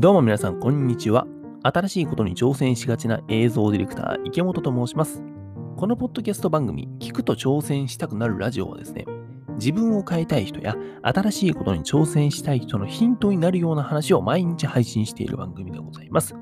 どうも皆さん、こんにちは。新しいことに挑戦しがちな映像ディレクター、池本と申します。このポッドキャスト番組、聞くと挑戦したくなるラジオはですね、自分を変えたい人や新しいことに挑戦したい人のヒントになるような話を毎日配信している番組でございます。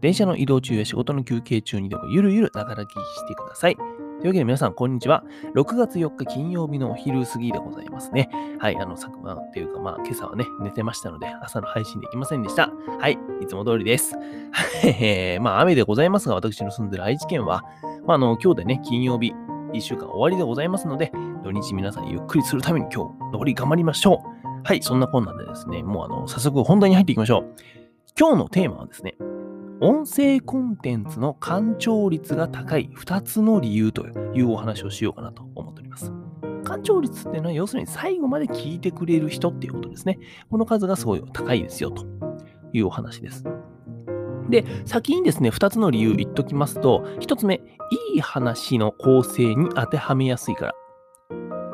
電車の移動中や仕事の休憩中にでもゆるゆるながらきしてください。というわけで皆さん、こんにちは。6月4日金曜日のお昼過ぎでございますね。はい、あの、昨晩っていうか、まあ、今朝はね、寝てましたので、朝の配信できませんでした。はい、いつも通りです。はい、まあ、雨でございますが、私の住んでる愛知県は、まあ、あの、今日でね、金曜日、1週間終わりでございますので、土日皆さんゆっくりするために今日、残り頑張りましょう。はい、そんなこんなでですね、もうあの、早速本題に入っていきましょう。今日のテーマはですね、音声コンテンツの干潮率が高い2つの理由というお話をしようかなと思っております。干潮率っていうのは要するに最後まで聞いてくれる人っていうことですね。この数がすごい高いですよというお話です。で、先にですね、2つの理由言っときますと、1つ目、いい話の構成に当てはめやすいから。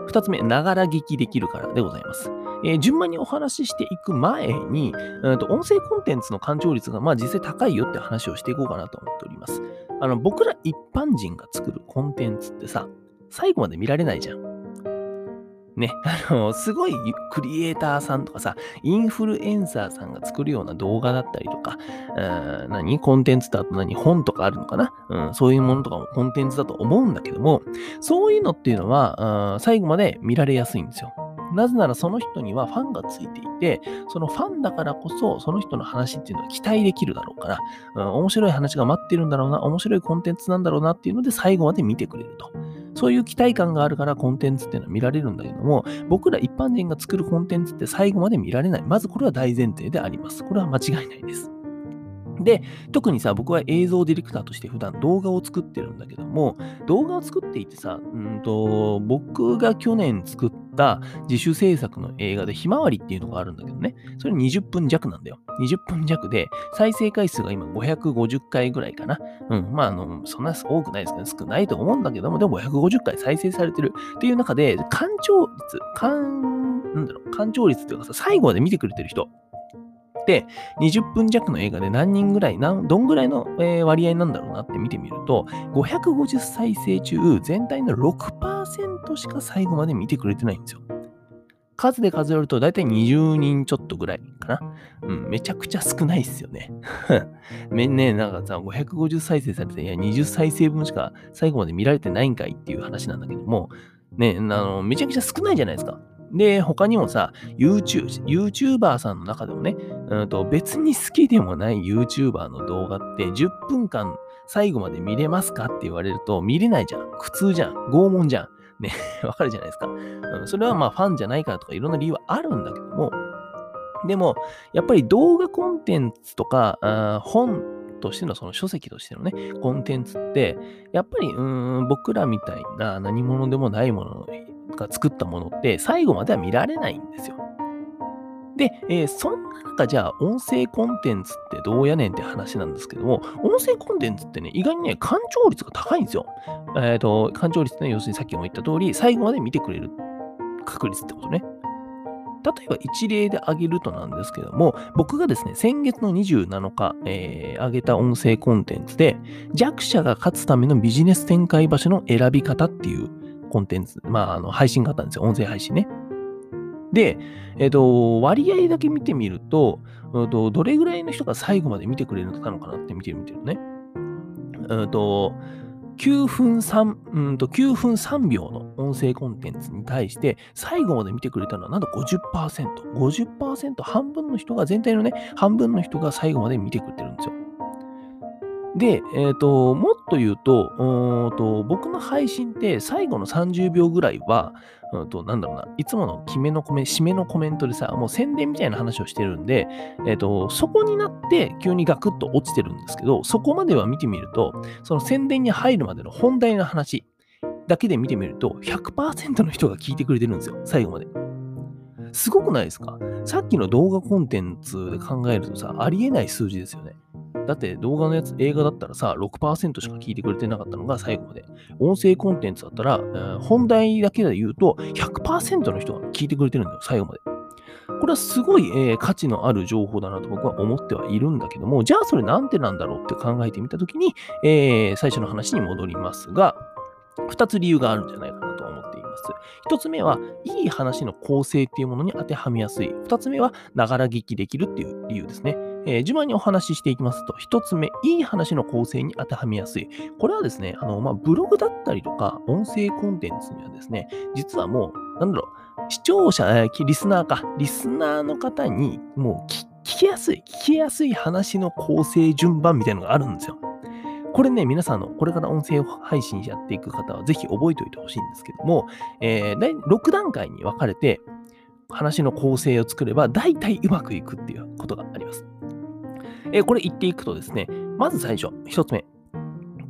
2つ目、ながら聞きできるからでございます。えー順番にお話ししていく前に、うんと音声コンテンツの干潮率がまあ実際高いよって話をしていこうかなと思っております。あの僕ら一般人が作るコンテンツってさ、最後まで見られないじゃん。ね、あの、すごいクリエイターさんとかさ、インフルエンサーさんが作るような動画だったりとか、うん何？コンテンツだと何？本とかあるのかな、うん、そういうものとかもコンテンツだと思うんだけども、そういうのっていうのは、うん最後まで見られやすいんですよ。なぜならその人にはファンがついていて、そのファンだからこそ、その人の話っていうのは期待できるだろうから、うん、面白い話が待ってるんだろうな、面白いコンテンツなんだろうなっていうので最後まで見てくれると。そういう期待感があるからコンテンツっていうのは見られるんだけども、僕ら一般人が作るコンテンツって最後まで見られない。まずこれは大前提であります。これは間違いないです。で、特にさ、僕は映像ディレクターとして普段動画を作ってるんだけども、動画を作っていてさ、うんと、僕が去年作った自主制作の映画でひまわりっていうのがあるんだけどね、それ20分弱なんだよ。20分弱で、再生回数が今550回ぐらいかな。うん、まあ、あの、そんな多くないですけど、少ないと思うんだけども、でも550回再生されてるっていう中で、干潮率、干、なんだろう、干潮率っていうかさ、最後まで見てくれてる人で、20分弱の映画で何人ぐらい、どんぐらいの、えー割合なんだろうなって見てみると、550再生中、全体の6%しか最後まで見てくれてないんですよ。数で数えると大体20人ちょっとぐらいかな。うん、めちゃくちゃ少ないっすよね。めんね、なんかさ、550再生されて、いや、20再生分しか最後まで見られてないんかいっていう話なんだけども、ね、あの、めちゃくちゃ少ないじゃないですか。で、他にもさ、YouTube、YouTuber さんの中でもね、うんと別に好きでもない YouTuber の動画って10分間最後まで見れますかって言われると見れないじゃん。苦痛じゃん。拷問じゃん。ね、わかるじゃないですか。うん、それはまあファンじゃないからとかいろんな理由はあるんだけども、でも、やっぱり動画コンテンツとか、あ本としてのその書籍としてのね、コンテンツって、やっぱりうん僕らみたいな何者でもないものが作ったものって最後までは見られないんですよ。で、えーそんな中、じゃあ、音声コンテンツってどうやねんって話なんですけども、音声コンテンツってね、意外にね、干潮率が高いんですよ。えっ、と、干潮率ってね、要するにさっきも言った通り、最後まで見てくれる確率ってことね。例えば一例で挙げるとなんですけども、僕がですね、先月の27日、えー上げた音声コンテンツで、弱者が勝つためのビジネス展開場所の選び方っていうコンテンツ、まあ、あの配信があったんですよ。音声配信ね。で、えっ、と、割合だけ見てみると、うんと、どれぐらいの人が最後まで見てくれるのかなって見てみてるね。うんと、9分3、うんと、9分3秒の音声コンテンツに対して、最後まで見てくれたのはなんと50%。50%、半分の人が、全体のね、半分の人が最後まで見てくれてるんですよ。で、えっ、と、もっと言うと、と、僕の配信って最後の30秒ぐらいは、うんと、なんだろうな、いつもの決めのコメ、締めのコメントでさ、もう宣伝みたいな話をしてるんで、えっ、と、そこになって急にガクッと落ちてるんですけど、そこまでは見てみると、その宣伝に入るまでの本題の話だけで見てみると、100%の人が聞いてくれてるんですよ、最後まで。すごくないですか？さっきの動画コンテンツで考えるとさ、ありえない数字ですよね。だって動画のやつ、映画だったらさ、6%しか聞いてくれてなかったのが最後まで。音声コンテンツだったら、えー本題だけで言うと100%の人が聞いてくれてるんだよ、最後まで。これはすごい、えー、価値のある情報だなと僕は思ってはいるんだけども、じゃあそれなんでなんだろうって考えてみたときに、えー、最初の話に戻りますが、2つ理由があるんじゃないかなと思っています。1つ目は、いい話の構成っていうものに当てはめやすい。2つ目は、ながら聞きできるっていう理由ですね。えー、順番にお話ししていきますと、1つ目、いい話の構成に当てはめやすい。これはですね、あの、まあ、ブログだったりとか、音声コンテンツにはですね、実はもう、なんだろう、視聴者、えー、リスナーか、リスナーの方に、もう聞きやすい、聞きやすい話の構成順番みたいなのがあるんですよ。これね、皆さんのこれから音声配信やっていく方はぜひ覚えておいてほしいんですけども、えー、6段階に分かれて話の構成を作れば大体うまくいくっていうことがあります。えー、これ言っていくとですね、まず最初、一つ目、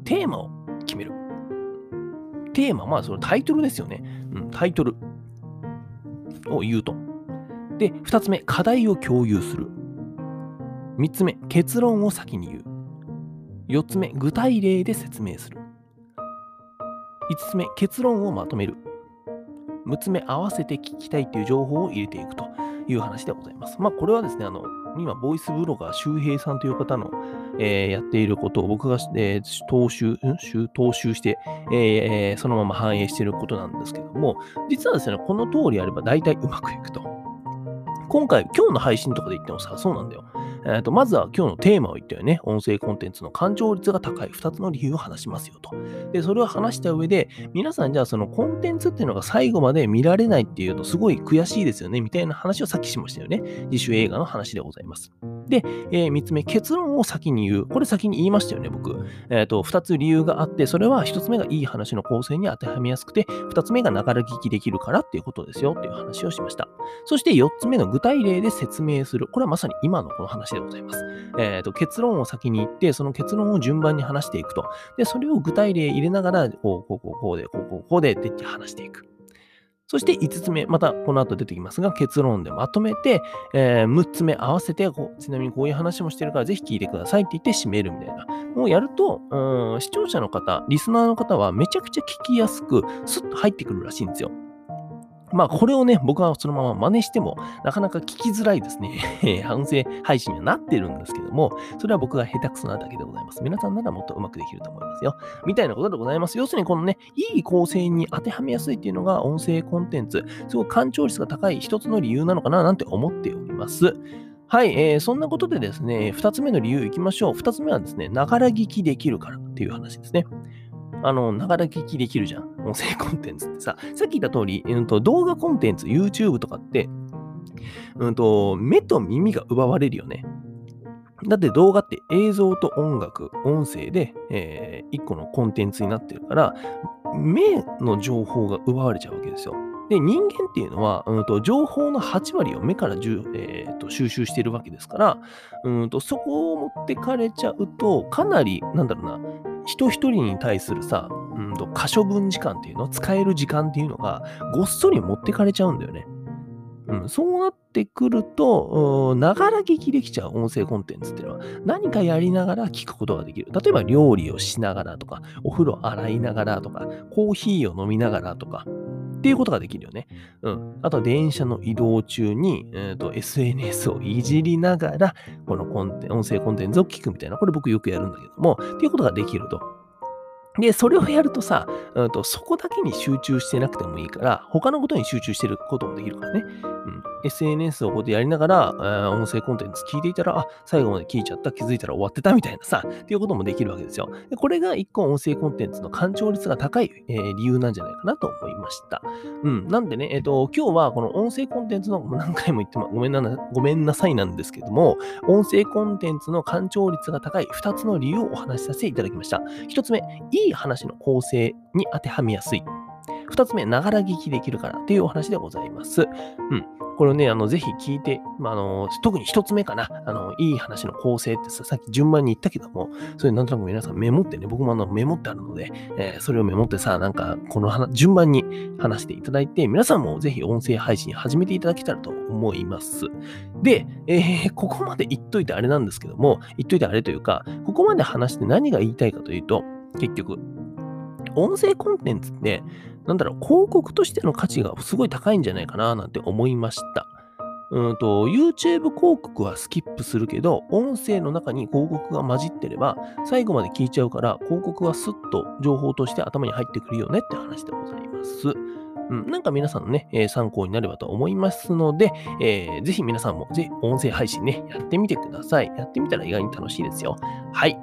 テーマを決める。テーマ、まあそのタイトルですよね。うん、タイトルを言うと。で、二つ目、課題を共有する。三つ目、結論を先に言う。四つ目、具体例で説明する。五つ目、結論をまとめる。六つ目、合わせて聞きたいという情報を入れていくという話でございます。まあ、これはですね、あの、今、ボイスブロガー周平さんという方の、えー、やっていることを僕が、えー、踏襲、踏襲して、えー、そのまま反映していることなんですけども、実はですね、この通りやれば大体うまくいくと。今回、今日の配信とかで言ってもさ、そうなんだよ。えーと、まずは今日のテーマを言ったよね。音声コンテンツの感情率が高い2つの理由を話しますよと。で、それを話した上で、皆さんじゃあそのコンテンツっていうのが最後まで見られないっていうとすごい悔しいですよね、みたいな話をさっきしましたよね。自主映画の話でございます。で、えー、3つ目、結論を先に言う。これ先に言いましたよね、僕。えっ、ー、と、2つ理由があって、それは1つ目がいい話の構成に当てはめやすくて、2つ目がながら聞きできるからっていうことですよっていう話をしました。そして4つ目の具体例で説明する。これはまさに今のこの話でございます。えっ、ー、と、結論を先に言って、その結論を順番に話していくと。で、それを具体例入れながら、こう、こう、こう、こうで、こう、こう、こうでって話していく。そして5つ目、またこの後出てきますが、結論でまとめて、えー、6つ目合わせて、ちなみにこういう話もしてるからぜひ聞いてくださいって言って締めるみたいな。もうやると、視聴者の方、リスナーの方はめちゃくちゃ聞きやすく、スッと入ってくるらしいんですよ。まあ、これをね、僕はそのまま真似しても、なかなか聞きづらいですね。反省配信にはなってるんですけども、それは僕が下手くそなだけでございます。皆さんならもっとうまくできると思いますよ。みたいなことでございます。要するに、このね、いい構成に当てはめやすいっていうのが、音声コンテンツ、すごい干潮率が高い一つの理由なのかな、なんて思っております。はい、えー、そんなことでですね、二つ目の理由いきましょう。二つ目はですね、ながら聞きできるからっていう話ですね。あの、ながら聞きできるじゃん。音声コンテンツってさ、さっき言った通り、うんと、動画コンテンツ、YouTube とかって、うんと、目と耳が奪われるよね。だって動画って映像と音楽、音声で、えー、一個のコンテンツになってるから、目の情報が奪われちゃうわけですよ。で、人間っていうのは、うんと、情報の8割を目から、えーと、収集してるわけですから、うんと、そこを持ってかれちゃうと、かなり、なんだろうな、人一人に対するさ、うんと、可処分時間っていうの、使える時間っていうのが、ごっそり持ってかれちゃうんだよね。うん、そうなってくると、ながら聞きできちゃう音声コンテンツっていうのは、何かやりながら聞くことができる。例えば料理をしながらとか、お風呂洗いながらとか、コーヒーを飲みながらとか、っていうことができるよね。うん。あとは電車の移動中に、えーと、SNS をいじりながら、このコンテ音声コンテンツを聞くみたいな、これ僕よくやるんだけども、っていうことができると。で、それをやるとさ、うんと、そこだけに集中してなくてもいいから、他のことに集中してることもできるからね。うん。SNS をここでやりながら、えー、音声コンテンツ聞いていたら、あ、最後まで聞いちゃった、気づいたら終わってたみたいなさ、っていうこともできるわけですよ。でこれが一個音声コンテンツの干潮率が高い、えー、理由なんじゃないかなと思いました。うん。なんでね、えっ、ー、と、今日はこの音声コンテンツの、何回も言ってもごめんな、ごめんなさいなんですけども、音声コンテンツの干潮率が高い2つの理由をお話しさせていただきました。1つ目、いい話の構成に当てはめやすい。2つ目、ながら聞きできるからっていうお話でございます。うん。これをね、あの、ぜひ聞いて、まあ、あの、特に1つ目かな、あの、いい話の構成ってさ、さっき順番に言ったけども、それなんとなく皆さんメモってね、僕もあの、メモってあるので、えー、それをメモってさ、なんか、この順番に話していただいて、皆さんもぜひ音声配信始めていただけたらと思います。で、えー、ここまで言っといてあれなんですけども、言っといてあれというか、ここまで話して何が言いたいかというと、結局、音声コンテンツって、なんだろう、広告としての価値がすごい高いんじゃないかななんて思いました。うんと、YouTube 広告はスキップするけど、音声の中に広告が混じってれば、最後まで聞いちゃうから、広告はスッと情報として頭に入ってくるよねって話でございます。うん、なんか皆さんのね、えー、参考になればと思いますので、えー、ぜひ皆さんもぜひ音声配信ね、やってみてください。やってみたら意外に楽しいですよ。はい。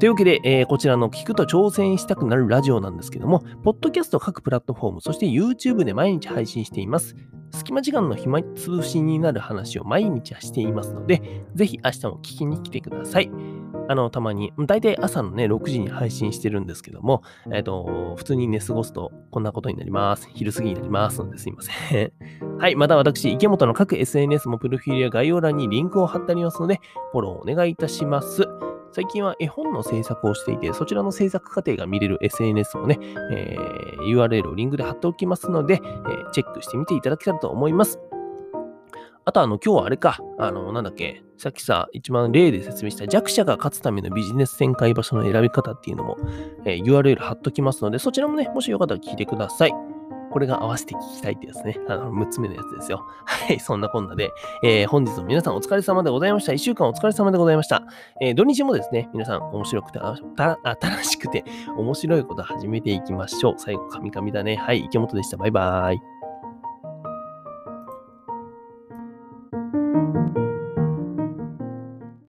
というわけで、えー、こちらの聞くと挑戦したくなるラジオなんですけども、ポッドキャスト各プラットフォーム、そして YouTube で毎日配信しています。隙間時間の暇つぶしになる話を毎日はしていますので、ぜひ明日も聞きに来てください。あの、たまに、大体朝のね、6時に配信してるんですけども、えっ、ー、と、普通に寝過ごすとこんなことになります。昼過ぎになりますのですいません。はい、また私、池本の各 SNS もプロフィールや概要欄にリンクを貼ってありますので、フォローお願いいたします。最近は絵本の制作をしていて、そちらの制作過程が見れる SNS もね、えー、URL をリンクで貼っておきますので、えー、チェックしてみていただけたらと思います。あと、あの、今日はあれか、あの、なんだっけ、さっきさ、一番例で説明した弱者が勝つためのビジネス展開場所の選び方っていうのも、えー、URL 貼っときますので、そちらもね、もしよかったら聞いてください。これが合わせて聞きたいってやつね。あの、6つ目のやつですよ。はい、そんなこんなで、えー、本日も皆さんお疲れ様でございました。1週間お疲れ様でございました。えー、土日もですね、皆さん面白くて、新しくて面白いこと始めていきましょう。最後、カミカミだね。はい、池本でした。バイバーイ。